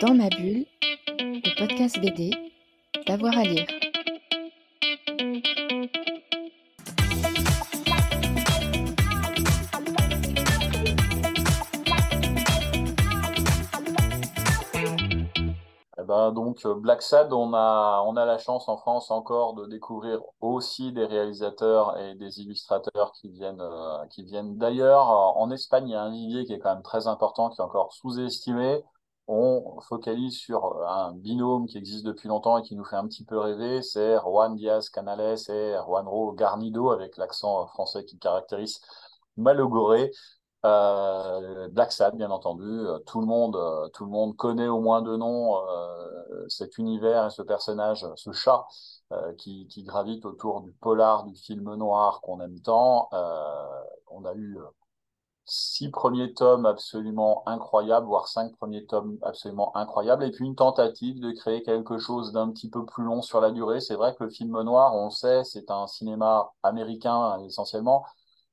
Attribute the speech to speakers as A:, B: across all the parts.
A: Dans ma bulle, le podcast BD, d'avoir à lire.
B: Eh ben, donc Black Sad, on a, on a la chance en France encore de découvrir aussi des réalisateurs et des illustrateurs qui viennent, euh, qui viennent d'ailleurs. En Espagne, il y a un vivier qui est quand même très important, qui est encore sous-estimé. On focalise sur un binôme qui existe depuis longtemps et qui nous fait un petit peu rêver, c'est Juan Diaz Canales et Juanro Garnido avec l'accent français qui caractérise Malogoré. Euh, Black Sad, bien entendu, euh, tout le monde, euh, tout le monde connaît au moins de nom euh, cet univers et ce personnage, ce chat euh, qui, qui, gravite autour du polar, du film noir qu'on aime tant. on a eu six premiers tomes absolument incroyables, voire cinq premiers tomes absolument incroyables, et puis une tentative de créer quelque chose d'un petit peu plus long sur la durée. C'est vrai que le film noir, on sait, c'est un cinéma américain essentiellement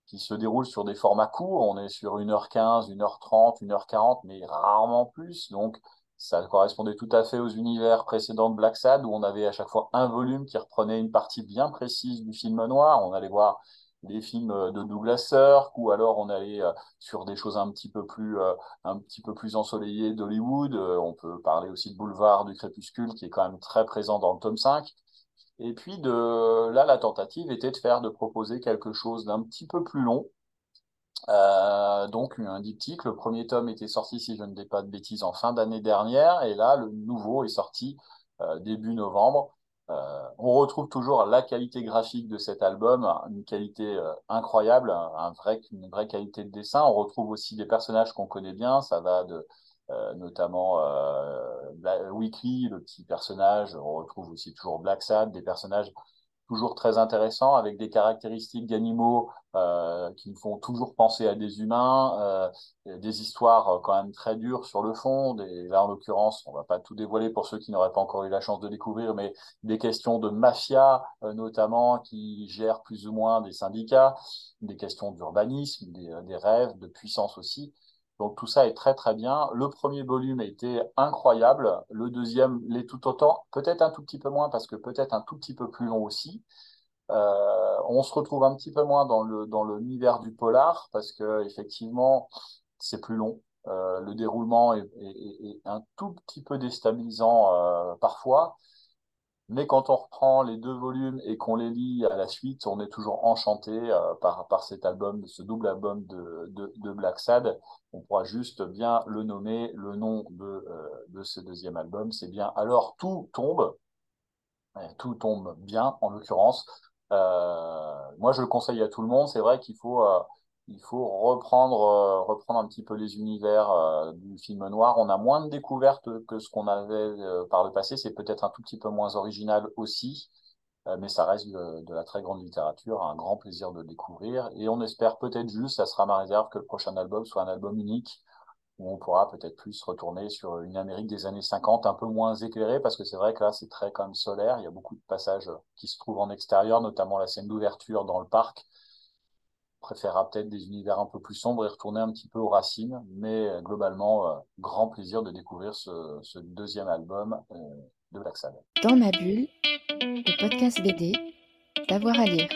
B: qui se déroule sur des formats courts. On est sur 1h15, 1h30, 1h40, mais rarement plus. Donc, ça correspondait tout à fait aux univers précédents de Black Sad, où on avait à chaque fois un volume qui reprenait une partie bien précise du film noir. On allait voir des films de Douglas Sirk, ou alors on allait sur des choses un petit peu plus, un petit peu plus ensoleillées d'Hollywood. On peut parler aussi de Boulevard du Crépuscule, qui est quand même très présent dans le tome 5. Et puis de là, la tentative était de faire, de proposer quelque chose d'un petit peu plus long. Euh, donc un diptyque. Le premier tome était sorti, si je ne dis pas de bêtises, en fin d'année dernière, et là, le nouveau est sorti euh, début novembre. Euh, on retrouve toujours la qualité graphique de cet album, une qualité euh, incroyable, un une vraie qualité de dessin. On retrouve aussi des personnages qu'on connaît bien. Ça va de euh, notamment Weekly, le petit personnage. On retrouve aussi toujours Black Sad, des personnages toujours très intéressants avec des caractéristiques d'animaux euh, qui me font toujours penser à des humains, euh, des histoires euh, quand même très dures sur le fond. Et là, en l'occurrence, on va pas tout dévoiler pour ceux qui n'auraient pas encore eu la chance de découvrir, mais des questions de mafia notamment qui gèrent plus ou moins des syndicats, des questions d'urbanisme, des rêves, de puissance aussi. Donc tout ça est très très bien. Le premier volume a été incroyable. Le deuxième l'est tout autant. Peut-être un tout petit peu moins parce que peut-être un tout petit peu plus long aussi. Euh, on se retrouve un petit peu moins dans le dans l'univers du polar parce que effectivement c'est plus long. Euh, le déroulement est, un tout petit peu déstabilisant euh, parfois. Mais quand on reprend les deux volumes et qu'on les lit à la suite, on est toujours enchanté euh, par, par cet album, ce double album de, de, de, Black Sad. On pourra juste bien le nommer. Le nom de, euh, de ce deuxième album, c'est bien Alors tout tombe. Tout tombe bien, en l'occurrence. Euh, moi, je le conseille à tout le monde. C'est vrai qu'il faut euh, il faut reprendre, euh, reprendre un petit peu les univers euh, du film noir. On a moins de découvertes que ce qu'on avait euh, par le passé. C'est peut-être un tout petit peu moins original aussi, mais ça reste de, de, la très grande littérature, un grand plaisir de découvrir. Et on espère peut-être juste, ça sera ma réserve, que le prochain album soit un album unique où on pourra peut-être plus retourner sur une Amérique des années 50 un peu moins éclairée, parce que c'est vrai que là, c'est très quand même solaire. Il y a beaucoup de passages qui se trouvent en extérieur, notamment la scène d'ouverture dans le parc préférera peut-être des univers un peu plus sombres et retourner un petit peu aux racines. Mais euh, globalement, euh, grand plaisir de découvrir ce, deuxième album euh, de Black Sabbath.
A: Dans ma bulle, le podcast BD, d'avoir à lire.